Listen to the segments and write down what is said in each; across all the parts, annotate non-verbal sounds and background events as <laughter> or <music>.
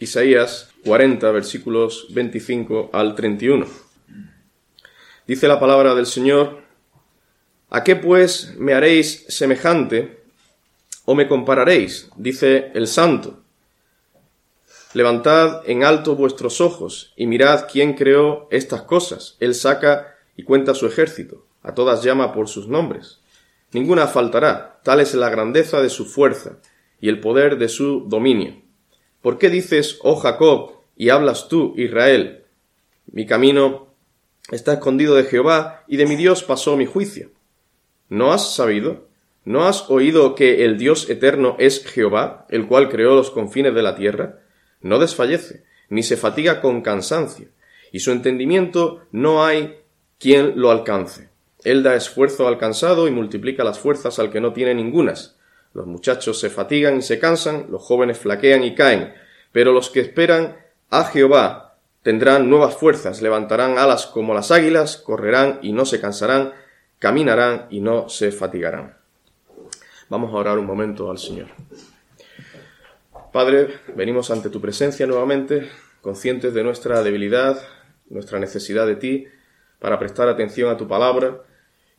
Isaías 40, versículos 25 al 31. Dice la palabra del Señor, ¿A qué pues me haréis semejante o me compararéis? Dice el Santo. Levantad en alto vuestros ojos y mirad quién creó estas cosas. Él saca y cuenta su ejército, a todas llama por sus nombres. Ninguna faltará, tal es la grandeza de su fuerza y el poder de su dominio. ¿Por qué dices, oh Jacob, y hablas tú, Israel? Mi camino está escondido de Jehová, y de mi Dios pasó mi juicio. ¿No has sabido? ¿No has oído que el Dios eterno es Jehová, el cual creó los confines de la tierra? No desfallece, ni se fatiga con cansancio, y su entendimiento no hay quien lo alcance. Él da esfuerzo al cansado y multiplica las fuerzas al que no tiene ningunas. Los muchachos se fatigan y se cansan, los jóvenes flaquean y caen, pero los que esperan a Jehová tendrán nuevas fuerzas, levantarán alas como las águilas, correrán y no se cansarán, caminarán y no se fatigarán. Vamos a orar un momento al Señor. Padre, venimos ante tu presencia nuevamente, conscientes de nuestra debilidad, nuestra necesidad de ti, para prestar atención a tu palabra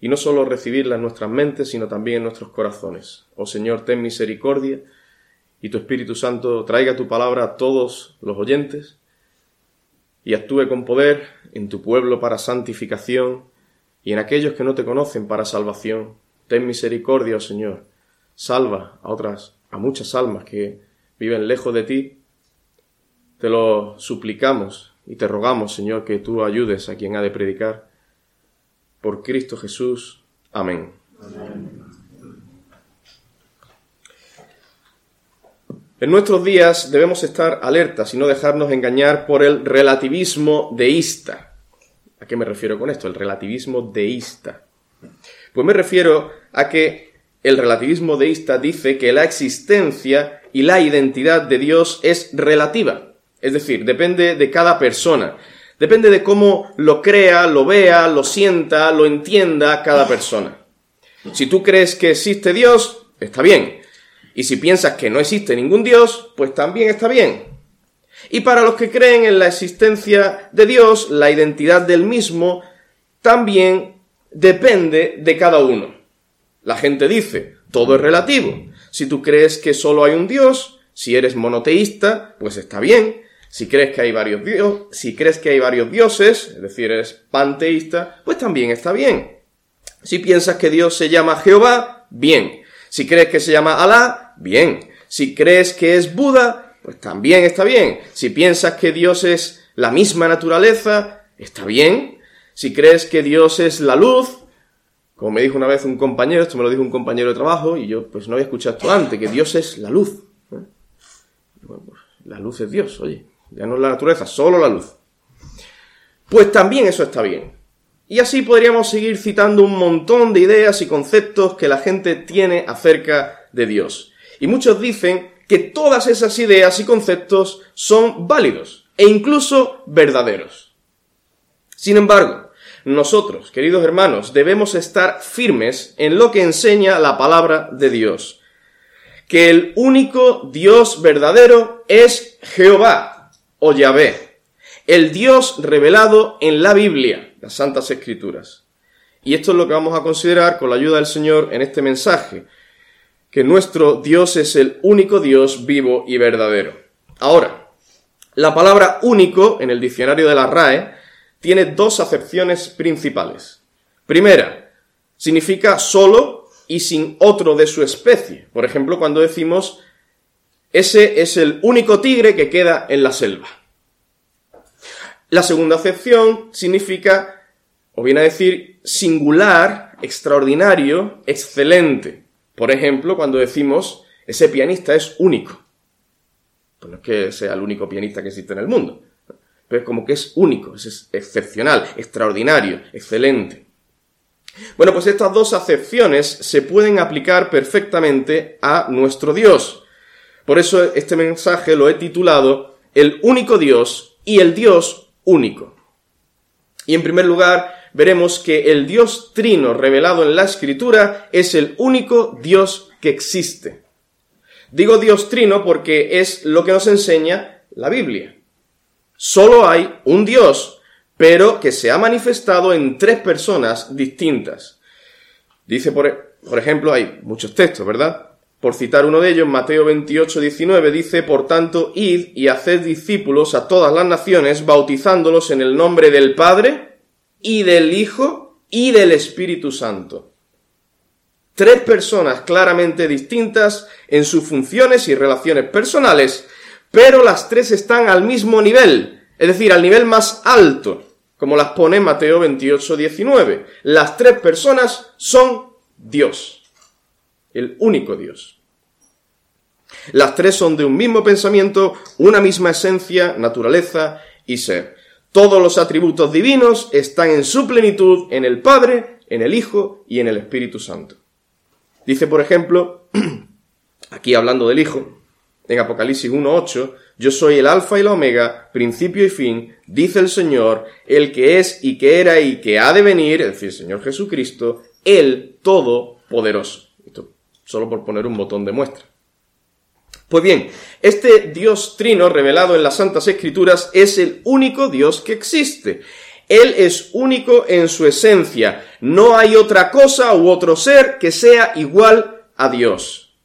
y no solo recibirla en nuestras mentes, sino también en nuestros corazones. Oh Señor, ten misericordia y tu Espíritu Santo traiga tu palabra a todos los oyentes y actúe con poder en tu pueblo para santificación y en aquellos que no te conocen para salvación. Ten misericordia, oh Señor. Salva a otras, a muchas almas que viven lejos de ti. Te lo suplicamos y te rogamos, Señor, que tú ayudes a quien ha de predicar. Por Cristo Jesús. Amén. En nuestros días debemos estar alertas y no dejarnos engañar por el relativismo deísta. ¿A qué me refiero con esto? El relativismo deísta. Pues me refiero a que el relativismo deísta dice que la existencia y la identidad de Dios es relativa. Es decir, depende de cada persona. Depende de cómo lo crea, lo vea, lo sienta, lo entienda cada persona. Si tú crees que existe Dios, está bien. Y si piensas que no existe ningún Dios, pues también está bien. Y para los que creen en la existencia de Dios, la identidad del mismo también depende de cada uno. La gente dice, todo es relativo. Si tú crees que solo hay un Dios, si eres monoteísta, pues está bien. Si crees que hay varios dios, si crees que hay varios dioses, es decir, eres panteísta, pues también está bien. Si piensas que Dios se llama Jehová, bien. Si crees que se llama Alá, bien. Si crees que es Buda, pues también está bien. Si piensas que Dios es la misma naturaleza, está bien. Si crees que Dios es la luz, como me dijo una vez un compañero, esto me lo dijo un compañero de trabajo, y yo pues no había escuchado esto antes, que Dios es la luz. ¿eh? Pues, la luz es Dios, oye, ya no es la naturaleza, solo la luz. Pues también eso está bien. Y así podríamos seguir citando un montón de ideas y conceptos que la gente tiene acerca de Dios. Y muchos dicen que todas esas ideas y conceptos son válidos e incluso verdaderos. Sin embargo, nosotros, queridos hermanos, debemos estar firmes en lo que enseña la palabra de Dios. Que el único Dios verdadero es Jehová o Yahvé, el Dios revelado en la Biblia las Santas Escrituras. Y esto es lo que vamos a considerar con la ayuda del Señor en este mensaje, que nuestro Dios es el único Dios vivo y verdadero. Ahora, la palabra único en el diccionario de la RAE tiene dos acepciones principales. Primera, significa solo y sin otro de su especie. Por ejemplo, cuando decimos ese es el único tigre que queda en la selva. La segunda acepción significa, o viene a decir, singular, extraordinario, excelente. Por ejemplo, cuando decimos, ese pianista es único. Pues no es que sea el único pianista que existe en el mundo, pero es como que es único, es excepcional, extraordinario, excelente. Bueno, pues estas dos acepciones se pueden aplicar perfectamente a nuestro Dios. Por eso este mensaje lo he titulado El único Dios y el Dios único. Y en primer lugar, veremos que el Dios trino revelado en la Escritura es el único Dios que existe. Digo Dios trino porque es lo que nos enseña la Biblia. Solo hay un Dios, pero que se ha manifestado en tres personas distintas. Dice, por, por ejemplo, hay muchos textos, ¿verdad? Por citar uno de ellos, Mateo 28, 19 dice, Por tanto, id y haced discípulos a todas las naciones, bautizándolos en el nombre del Padre y del Hijo y del Espíritu Santo. Tres personas claramente distintas en sus funciones y relaciones personales, pero las tres están al mismo nivel, es decir, al nivel más alto, como las pone Mateo 28, 19. Las tres personas son Dios el único Dios. Las tres son de un mismo pensamiento, una misma esencia, naturaleza y ser. Todos los atributos divinos están en su plenitud en el Padre, en el Hijo y en el Espíritu Santo. Dice, por ejemplo, <clears throat> aquí hablando del Hijo, en Apocalipsis 1.8, yo soy el Alfa y la Omega, principio y fin, dice el Señor, el que es y que era y que ha de venir, es decir, el Señor Jesucristo, el Todopoderoso solo por poner un botón de muestra. Pues bien, este Dios trino revelado en las Santas Escrituras es el único Dios que existe. Él es único en su esencia. No hay otra cosa u otro ser que sea igual a Dios.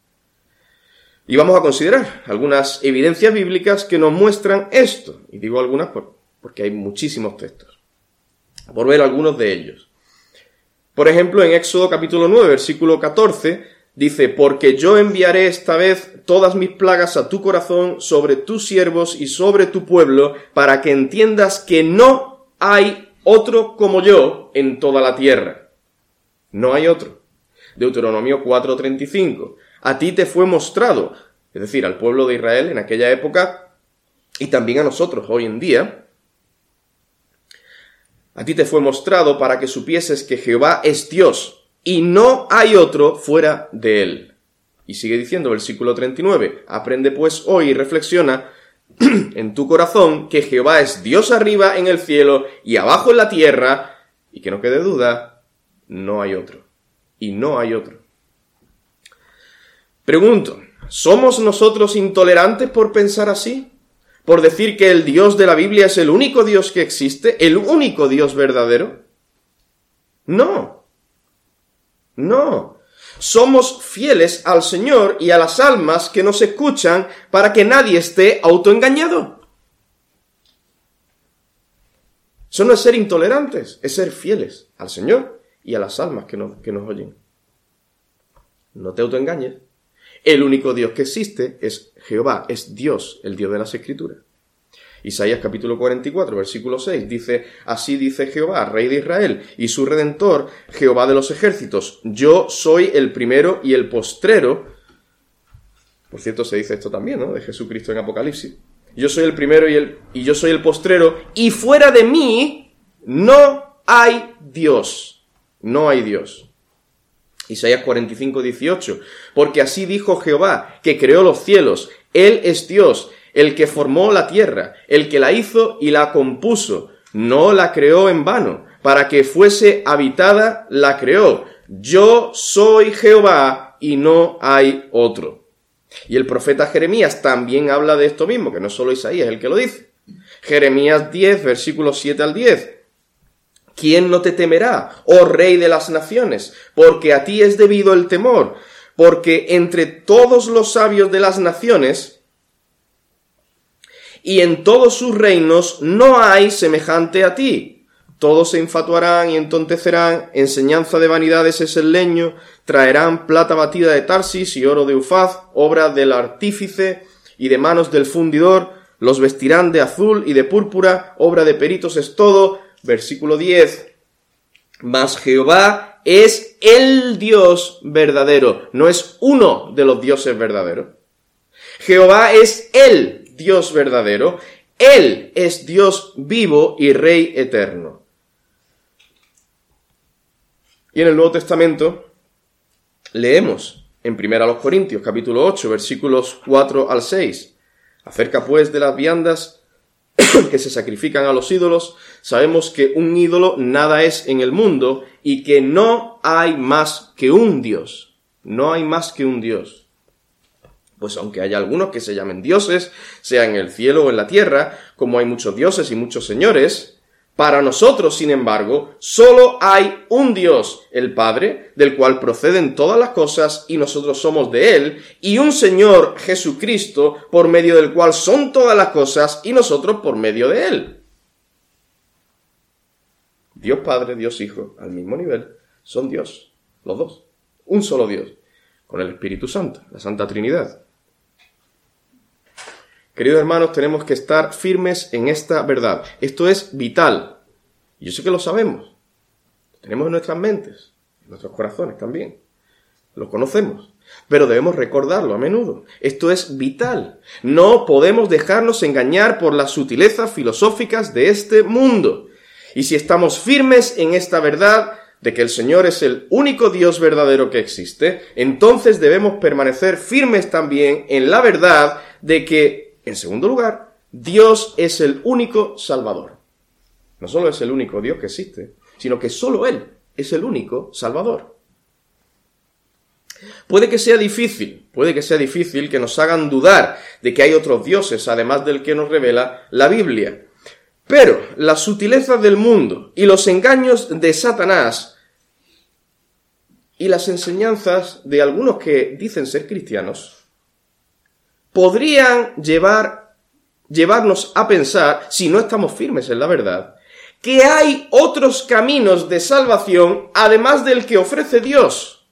Y vamos a considerar algunas evidencias bíblicas que nos muestran esto. Y digo algunas porque hay muchísimos textos. Por ver algunos de ellos. Por ejemplo, en Éxodo capítulo 9, versículo 14, Dice, porque yo enviaré esta vez todas mis plagas a tu corazón, sobre tus siervos y sobre tu pueblo, para que entiendas que no hay otro como yo en toda la tierra. No hay otro. Deuteronomio 4:35. A ti te fue mostrado, es decir, al pueblo de Israel en aquella época y también a nosotros hoy en día. A ti te fue mostrado para que supieses que Jehová es Dios, y no hay otro fuera de él. Y sigue diciendo versículo 39, aprende pues hoy y reflexiona <clears throat> en tu corazón que Jehová es Dios arriba en el cielo y abajo en la tierra, y que no quede duda, no hay otro. Y no hay otro. Pregunto, ¿somos nosotros intolerantes por pensar así? ¿Por decir que el Dios de la Biblia es el único Dios que existe? ¿El único Dios verdadero? No. No. Somos fieles al Señor y a las almas que nos escuchan para que nadie esté autoengañado. Eso no es ser intolerantes, es ser fieles al Señor y a las almas que nos, que nos oyen. No te autoengañes. El único Dios que existe es Jehová, es Dios, el Dios de las Escrituras. Isaías capítulo 44, versículo 6 dice, Así dice Jehová, Rey de Israel, y su Redentor, Jehová de los ejércitos, yo soy el primero y el postrero. Por cierto, se dice esto también, ¿no? De Jesucristo en Apocalipsis. Yo soy el primero y, el, y yo soy el postrero, y fuera de mí no hay Dios. No hay Dios. Isaías 45, 18. Porque así dijo Jehová, que creó los cielos. Él es Dios el que formó la tierra, el que la hizo y la compuso, no la creó en vano, para que fuese habitada, la creó. Yo soy Jehová y no hay otro. Y el profeta Jeremías también habla de esto mismo, que no solo Isaías el que lo dice. Jeremías 10, versículos 7 al 10. ¿Quién no te temerá, oh rey de las naciones? Porque a ti es debido el temor, porque entre todos los sabios de las naciones y en todos sus reinos no hay semejante a ti. Todos se infatuarán y entontecerán, enseñanza de vanidades es el leño, traerán plata batida de Tarsis y oro de Ufaz, obra del artífice y de manos del fundidor, los vestirán de azul y de púrpura, obra de peritos es todo. Versículo 10. Mas Jehová es el Dios verdadero, no es uno de los dioses verdaderos. Jehová es el Dios verdadero, Él es Dios vivo y Rey eterno. Y en el Nuevo Testamento leemos en 1 Corintios capítulo 8 versículos 4 al 6. Acerca pues de las viandas <coughs> que se sacrifican a los ídolos, sabemos que un ídolo nada es en el mundo y que no hay más que un Dios. No hay más que un Dios. Pues aunque haya algunos que se llamen dioses, sea en el cielo o en la tierra, como hay muchos dioses y muchos señores, para nosotros, sin embargo, solo hay un Dios, el Padre, del cual proceden todas las cosas y nosotros somos de Él, y un Señor Jesucristo, por medio del cual son todas las cosas y nosotros por medio de Él. Dios Padre, Dios Hijo, al mismo nivel, son Dios, los dos, un solo Dios, con el Espíritu Santo, la Santa Trinidad. Queridos hermanos, tenemos que estar firmes en esta verdad. Esto es vital. Yo sé que lo sabemos. Lo tenemos en nuestras mentes, en nuestros corazones también. Lo conocemos. Pero debemos recordarlo a menudo. Esto es vital. No podemos dejarnos engañar por las sutilezas filosóficas de este mundo. Y si estamos firmes en esta verdad de que el Señor es el único Dios verdadero que existe, entonces debemos permanecer firmes también en la verdad de que en segundo lugar, Dios es el único Salvador. No solo es el único Dios que existe, sino que solo Él es el único Salvador. Puede que sea difícil, puede que sea difícil que nos hagan dudar de que hay otros dioses además del que nos revela la Biblia. Pero las sutilezas del mundo y los engaños de Satanás y las enseñanzas de algunos que dicen ser cristianos podrían llevar, llevarnos a pensar, si no estamos firmes en la verdad, que hay otros caminos de salvación además del que ofrece Dios.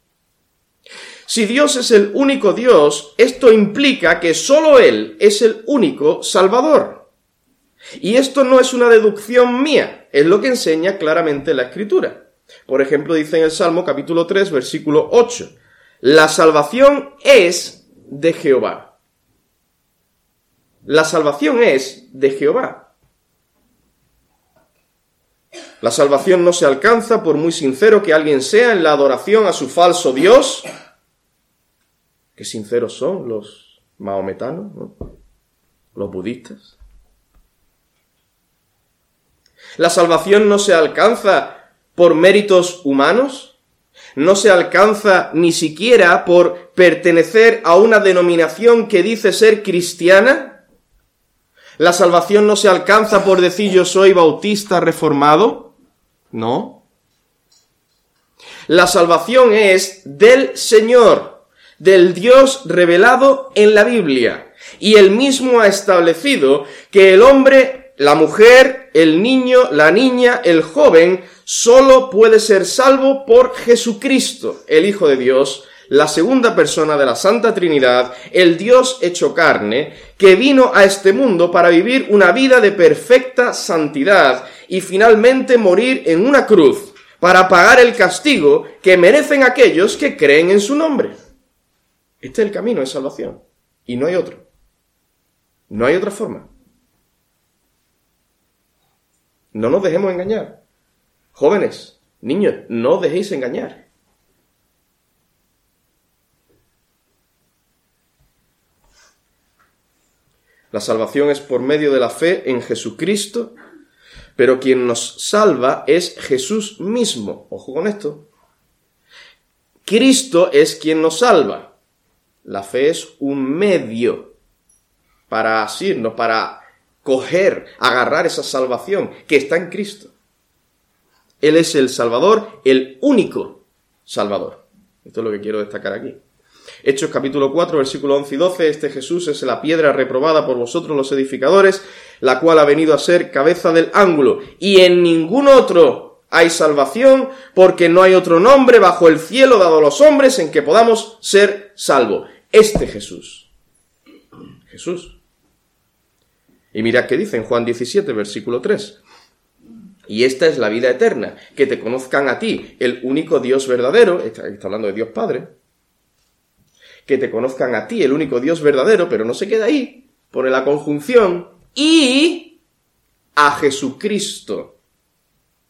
Si Dios es el único Dios, esto implica que sólo Él es el único Salvador. Y esto no es una deducción mía, es lo que enseña claramente la Escritura. Por ejemplo, dice en el Salmo capítulo 3, versículo 8, la salvación es de Jehová. La salvación es de Jehová. La salvación no se alcanza por muy sincero que alguien sea en la adoración a su falso Dios. Qué sinceros son los mahometanos, los budistas. La salvación no se alcanza por méritos humanos, no se alcanza ni siquiera por pertenecer a una denominación que dice ser cristiana, la salvación no se alcanza por decir yo soy bautista reformado. No. La salvación es del Señor, del Dios revelado en la Biblia. Y él mismo ha establecido que el hombre, la mujer, el niño, la niña, el joven, solo puede ser salvo por Jesucristo, el Hijo de Dios, la segunda persona de la Santa Trinidad, el Dios hecho carne, que vino a este mundo para vivir una vida de perfecta santidad y finalmente morir en una cruz para pagar el castigo que merecen aquellos que creen en su nombre. Este es el camino de salvación y no hay otro. No hay otra forma. No nos dejemos engañar. Jóvenes, niños, no os dejéis engañar. La salvación es por medio de la fe en Jesucristo, pero quien nos salva es Jesús mismo. Ojo con esto. Cristo es quien nos salva. La fe es un medio para asirnos, para coger, agarrar esa salvación que está en Cristo. Él es el Salvador, el único Salvador. Esto es lo que quiero destacar aquí. Hechos capítulo 4, versículo 11 y 12, este Jesús es la piedra reprobada por vosotros los edificadores, la cual ha venido a ser cabeza del ángulo, y en ningún otro hay salvación, porque no hay otro nombre bajo el cielo dado a los hombres en que podamos ser salvos. Este Jesús. Jesús. Y mirad qué dice en Juan 17, versículo 3. Y esta es la vida eterna, que te conozcan a ti, el único Dios verdadero, está, está hablando de Dios Padre, que te conozcan a ti, el único Dios verdadero, pero no se queda ahí, pone la conjunción, y a Jesucristo,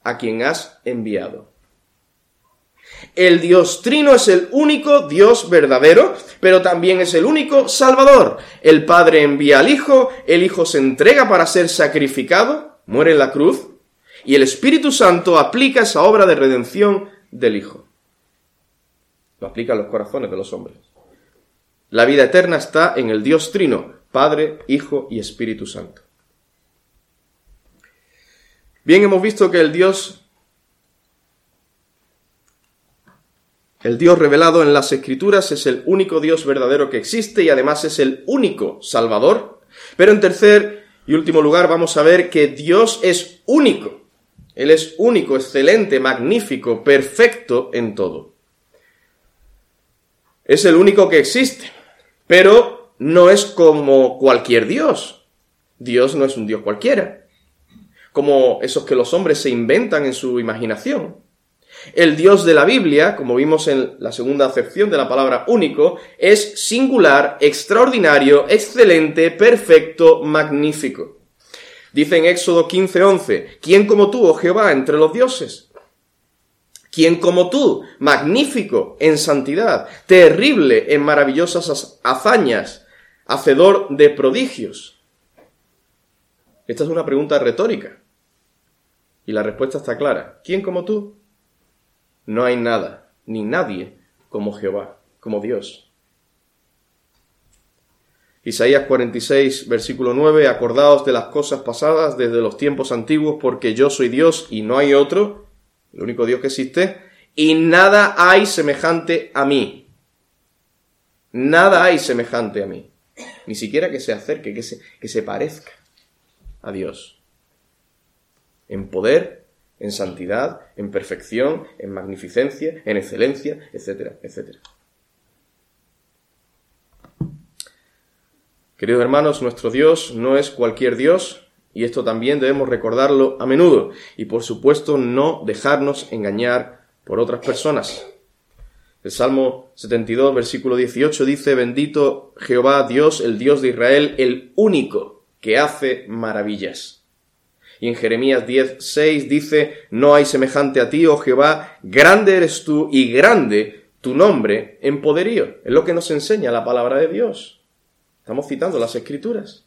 a quien has enviado. El Dios Trino es el único Dios verdadero, pero también es el único Salvador. El Padre envía al Hijo, el Hijo se entrega para ser sacrificado, muere en la cruz, y el Espíritu Santo aplica esa obra de redención del Hijo. Lo aplica en los corazones de los hombres. La vida eterna está en el Dios Trino, Padre, Hijo y Espíritu Santo. Bien, hemos visto que el Dios El Dios revelado en las Escrituras es el único Dios verdadero que existe y además es el único Salvador. Pero en tercer y último lugar vamos a ver que Dios es único. Él es único, excelente, magnífico, perfecto en todo. Es el único que existe, pero no es como cualquier Dios. Dios no es un Dios cualquiera, como esos que los hombres se inventan en su imaginación. El Dios de la Biblia, como vimos en la segunda acepción de la palabra único, es singular, extraordinario, excelente, perfecto, magnífico. Dice en Éxodo 15:11, ¿quién como tú, oh Jehová, entre los dioses? ¿Quién como tú, magnífico en santidad, terrible en maravillosas hazañas, hacedor de prodigios? Esta es una pregunta retórica. Y la respuesta está clara. ¿Quién como tú? No hay nada, ni nadie como Jehová, como Dios. Isaías 46, versículo 9, acordaos de las cosas pasadas desde los tiempos antiguos, porque yo soy Dios y no hay otro, el único Dios que existe, y nada hay semejante a mí. Nada hay semejante a mí. Ni siquiera que se acerque, que se, que se parezca a Dios. En poder en santidad, en perfección, en magnificencia, en excelencia, etcétera, etcétera. Queridos hermanos, nuestro Dios no es cualquier Dios, y esto también debemos recordarlo a menudo, y por supuesto no dejarnos engañar por otras personas. El Salmo 72, versículo 18 dice, bendito Jehová Dios, el Dios de Israel, el único que hace maravillas. Y en Jeremías 10, 6 dice, no hay semejante a ti, oh Jehová, grande eres tú y grande tu nombre en poderío. Es lo que nos enseña la palabra de Dios. Estamos citando las escrituras.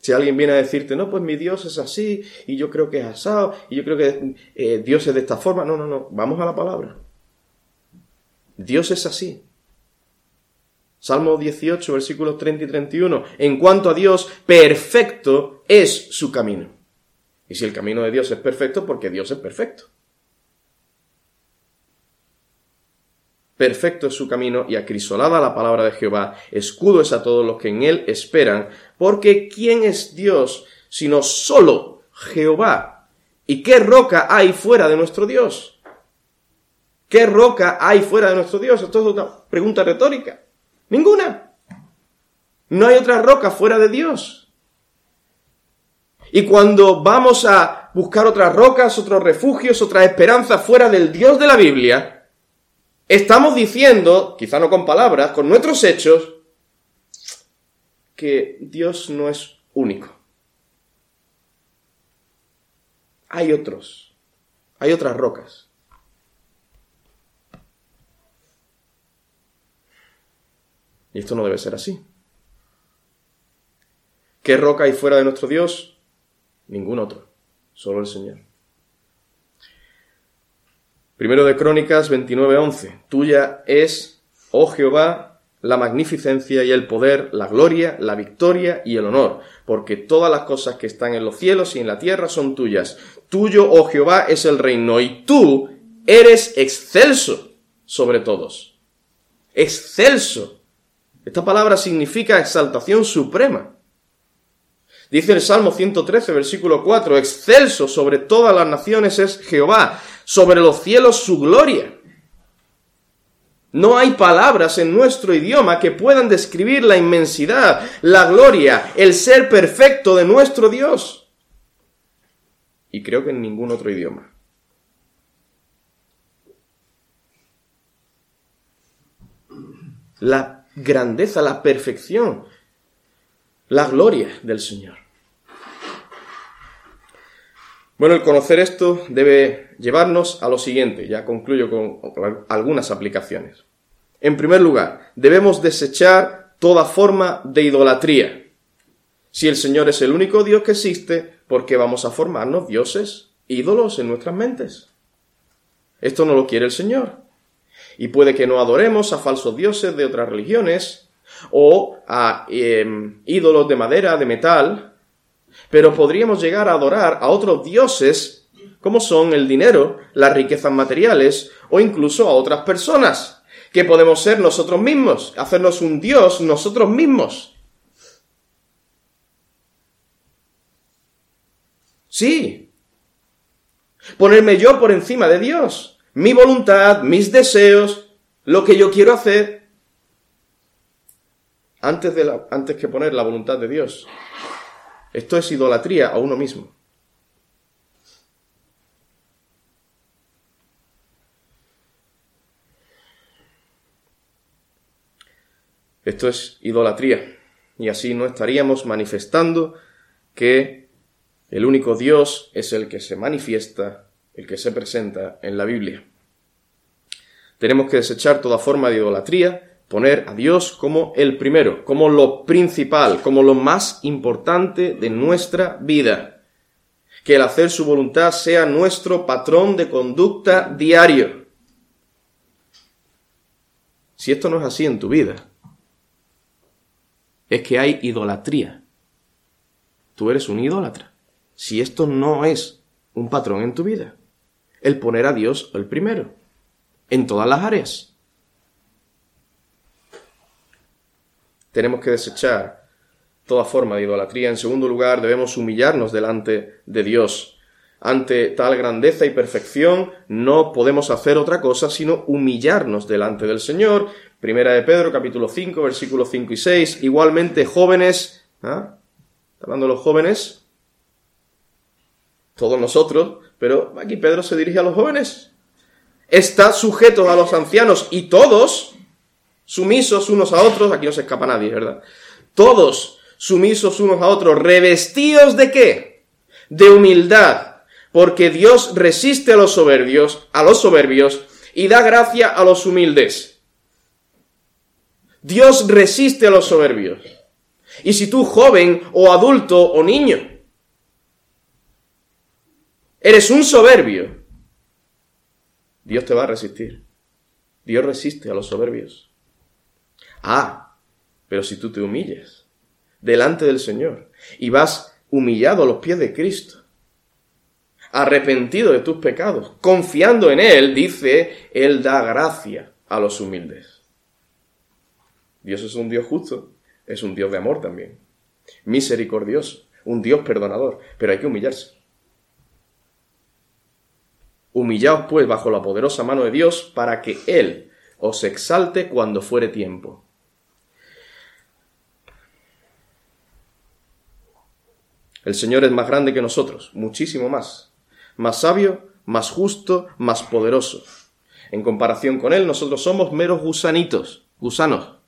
Si alguien viene a decirte, no, pues mi Dios es así, y yo creo que es asado, y yo creo que eh, Dios es de esta forma, no, no, no, vamos a la palabra. Dios es así. Salmo 18, versículos 30 y 31. En cuanto a Dios, perfecto es su camino. Y si el camino de Dios es perfecto, porque Dios es perfecto. Perfecto es su camino y acrisolada la palabra de Jehová, escudo es a todos los que en él esperan, porque ¿quién es Dios sino solo Jehová? ¿Y qué roca hay fuera de nuestro Dios? ¿Qué roca hay fuera de nuestro Dios? Esto es una pregunta retórica. Ninguna. No hay otra roca fuera de Dios. Y cuando vamos a buscar otras rocas, otros refugios, otras esperanzas fuera del Dios de la Biblia, estamos diciendo, quizá no con palabras, con nuestros hechos, que Dios no es único. Hay otros, hay otras rocas. Y esto no debe ser así. ¿Qué roca hay fuera de nuestro Dios? Ningún otro, solo el Señor. Primero de Crónicas 29:11. Tuya es, oh Jehová, la magnificencia y el poder, la gloria, la victoria y el honor, porque todas las cosas que están en los cielos y en la tierra son tuyas. Tuyo, oh Jehová, es el reino, y tú eres excelso sobre todos. Excelso esta palabra significa exaltación suprema. Dice el Salmo 113, versículo 4, excelso sobre todas las naciones es Jehová, sobre los cielos su gloria. No hay palabras en nuestro idioma que puedan describir la inmensidad, la gloria, el ser perfecto de nuestro Dios. Y creo que en ningún otro idioma. La grandeza, la perfección, la gloria del Señor. Bueno, el conocer esto debe llevarnos a lo siguiente, ya concluyo con algunas aplicaciones. En primer lugar, debemos desechar toda forma de idolatría. Si el Señor es el único Dios que existe, ¿por qué vamos a formarnos dioses, ídolos en nuestras mentes? Esto no lo quiere el Señor. Y puede que no adoremos a falsos dioses de otras religiones o a em, ídolos de madera, de metal, pero podríamos llegar a adorar a otros dioses como son el dinero, las riquezas materiales o incluso a otras personas, que podemos ser nosotros mismos, hacernos un dios nosotros mismos. Sí. Ponerme yo por encima de Dios, mi voluntad, mis deseos, lo que yo quiero hacer, antes, de antes que poner la voluntad de Dios. Esto es idolatría a uno mismo. Esto es idolatría. Y así no estaríamos manifestando que el único Dios es el que se manifiesta, el que se presenta en la Biblia. Tenemos que desechar toda forma de idolatría, poner a Dios como el primero, como lo principal, como lo más importante de nuestra vida. Que el hacer su voluntad sea nuestro patrón de conducta diario. Si esto no es así en tu vida, es que hay idolatría. Tú eres un idólatra. Si esto no es un patrón en tu vida, el poner a Dios el primero, en todas las áreas. Tenemos que desechar toda forma de idolatría. En segundo lugar, debemos humillarnos delante de Dios. Ante tal grandeza y perfección no podemos hacer otra cosa sino humillarnos delante del Señor, Primera de Pedro, capítulo 5, versículos 5 y 6. Igualmente, jóvenes, ¿ah? hablando de los jóvenes, todos nosotros, pero aquí Pedro se dirige a los jóvenes. Está sujetos a los ancianos y todos sumisos unos a otros, aquí no se escapa nadie, ¿verdad? Todos sumisos unos a otros, revestidos de qué? De humildad, porque Dios resiste a los soberbios, a los soberbios y da gracia a los humildes. Dios resiste a los soberbios. Y si tú, joven o adulto o niño, eres un soberbio, Dios te va a resistir. Dios resiste a los soberbios. Ah, pero si tú te humilles delante del Señor y vas humillado a los pies de Cristo, arrepentido de tus pecados, confiando en Él, dice, Él da gracia a los humildes. Dios es un Dios justo, es un Dios de amor también, misericordioso, un Dios perdonador, pero hay que humillarse. Humillaos pues bajo la poderosa mano de Dios para que Él os exalte cuando fuere tiempo. El Señor es más grande que nosotros, muchísimo más, más sabio, más justo, más poderoso. En comparación con Él, nosotros somos meros gusanitos, gusanos,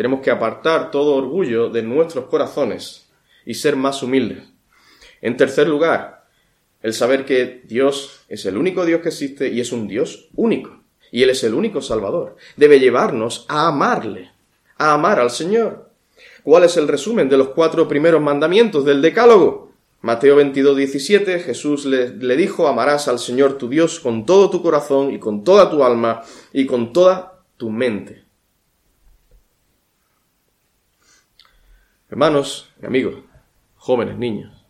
tenemos que apartar todo orgullo de nuestros corazones y ser más humildes. En tercer lugar, el saber que Dios es el único Dios que existe y es un Dios único. Y Él es el único Salvador. Debe llevarnos a amarle, a amar al Señor. ¿Cuál es el resumen de los cuatro primeros mandamientos del Decálogo? Mateo 22, 17, Jesús le, dijo, amarás al Señor tu Dios con todo tu corazón y con toda tu alma y con toda tu mente. Hermanos y amigos, jóvenes, niños,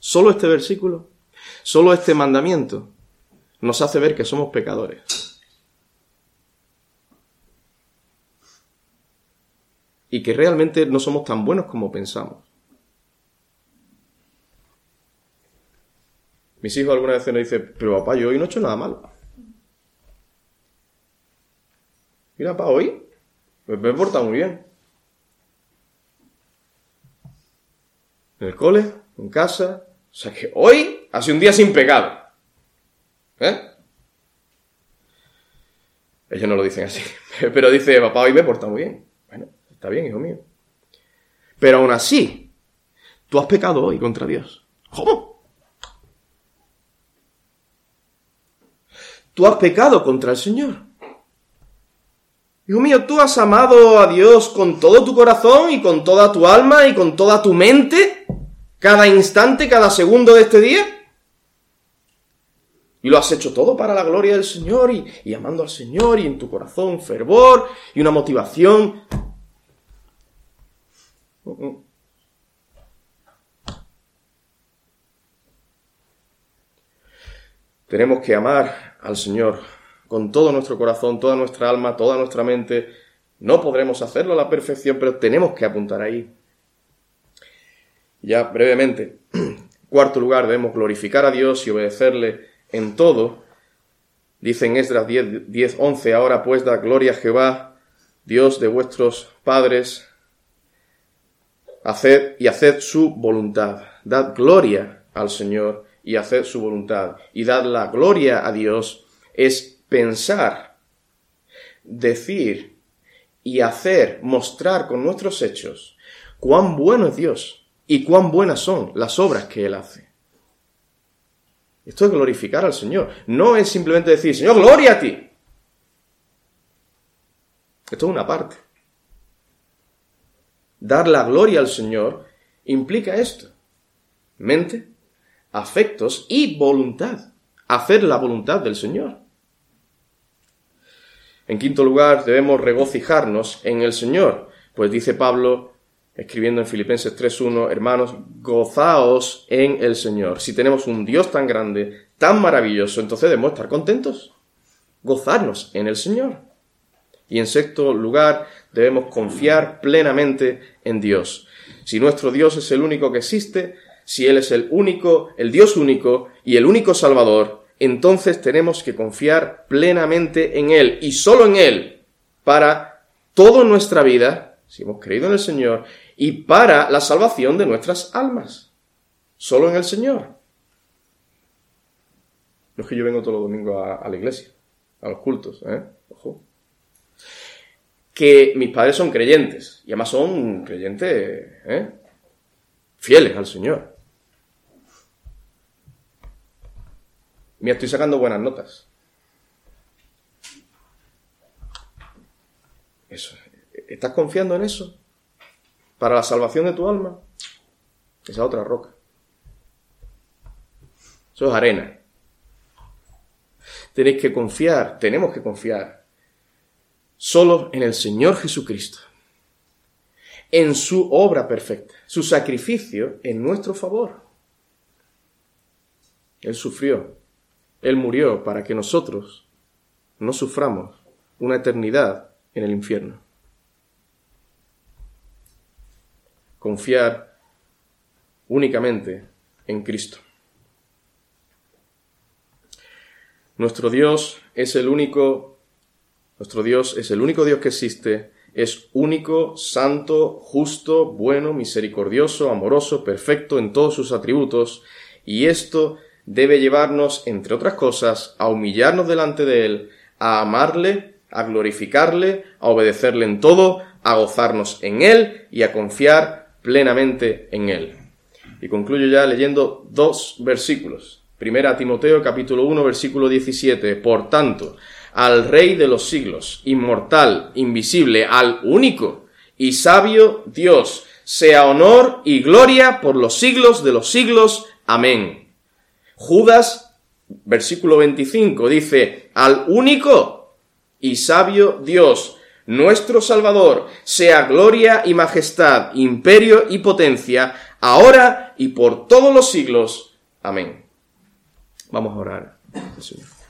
solo este versículo, solo este mandamiento nos hace ver que somos pecadores. Y que realmente no somos tan buenos como pensamos. Mis hijos alguna vez me dicen, pero papá, yo hoy no he hecho nada malo. Mira, papá, hoy me he portado muy bien. en el cole, en casa. O sea que hoy ha sido un día sin pecado. ¿Eh? Ellos no lo dicen así. <laughs> Pero dice, papá, hoy me he portado muy bien. Está bien, hijo mío. Pero aún así, tú has pecado hoy contra Dios. ¿Cómo? Tú has pecado contra el Señor. Hijo mío, ¿tú has amado a Dios con todo tu corazón y con toda tu alma y con toda tu mente? cada instante, cada segundo de este día? Y lo has hecho todo para la gloria del Señor y, y amando al Señor y en tu corazón fervor y una motivación. Tenemos que amar al Señor con todo nuestro corazón, toda nuestra alma, toda nuestra mente. No podremos hacerlo a la perfección, pero tenemos que apuntar ahí. Ya brevemente, <clears throat> cuarto lugar, debemos glorificar a Dios y obedecerle en todo. Dice en Esdras 10, 11, ahora pues da gloria a Jehová, Dios de vuestros padres, haced y haced su voluntad. Dad gloria al Señor y haced su voluntad. Y dad la gloria a Dios es pensar, decir y hacer, mostrar con nuestros hechos cuán bueno es Dios y cuán buenas son las obras que Él hace. Esto es glorificar al Señor. No es simplemente decir, Señor, gloria a ti. Esto es una parte. Dar la gloria al Señor implica esto. Mente, afectos y voluntad. Hacer la voluntad del Señor. En quinto lugar, debemos regocijarnos en el Señor, pues dice Pablo, escribiendo en Filipenses 3.1, hermanos, gozaos en el Señor. Si tenemos un Dios tan grande, tan maravilloso, entonces debemos estar contentos, gozarnos en el Señor. Y en sexto lugar, debemos confiar plenamente en Dios. Si nuestro Dios es el único que existe, si Él es el único, el Dios único y el único Salvador, entonces tenemos que confiar plenamente en Él y solo en Él para toda nuestra vida, si hemos creído en el Señor, y para la salvación de nuestras almas. Solo en el Señor. No es que yo vengo todos los domingos a, la iglesia, a los cultos, ¿eh? Ojo. Que mis padres son creyentes, y además son creyentes ¿eh? fieles al Señor. Mira, estoy sacando buenas notas. Eso. ¿Estás confiando en eso? para la salvación de tu alma, esa otra roca. Eso es arena. Tenéis que confiar, tenemos que confiar solo en el Señor Jesucristo, en su obra perfecta, su sacrificio en nuestro favor. Él sufrió, Él murió para que nosotros no suframos una eternidad en el infierno. confiar únicamente en Cristo. Nuestro Dios es el único, nuestro Dios es el único Dios que existe, es único, santo, justo, bueno, misericordioso, amoroso, perfecto en todos sus atributos, y esto debe llevarnos, entre otras cosas, a humillarnos delante de Él, a amarle, a glorificarle, a obedecerle en todo, a gozarnos en Él y a confiar plenamente en Él. Y concluyo ya leyendo dos versículos. Primera Timoteo capítulo 1 versículo 17. Por tanto, al Rey de los siglos, inmortal, invisible, al único y sabio Dios, sea honor y gloria por los siglos de los siglos. Amén. Judas, versículo 25, dice, al único y sabio Dios, nuestro Salvador, sea gloria y majestad, imperio y potencia, ahora y por todos los siglos. Amén. Vamos a orar.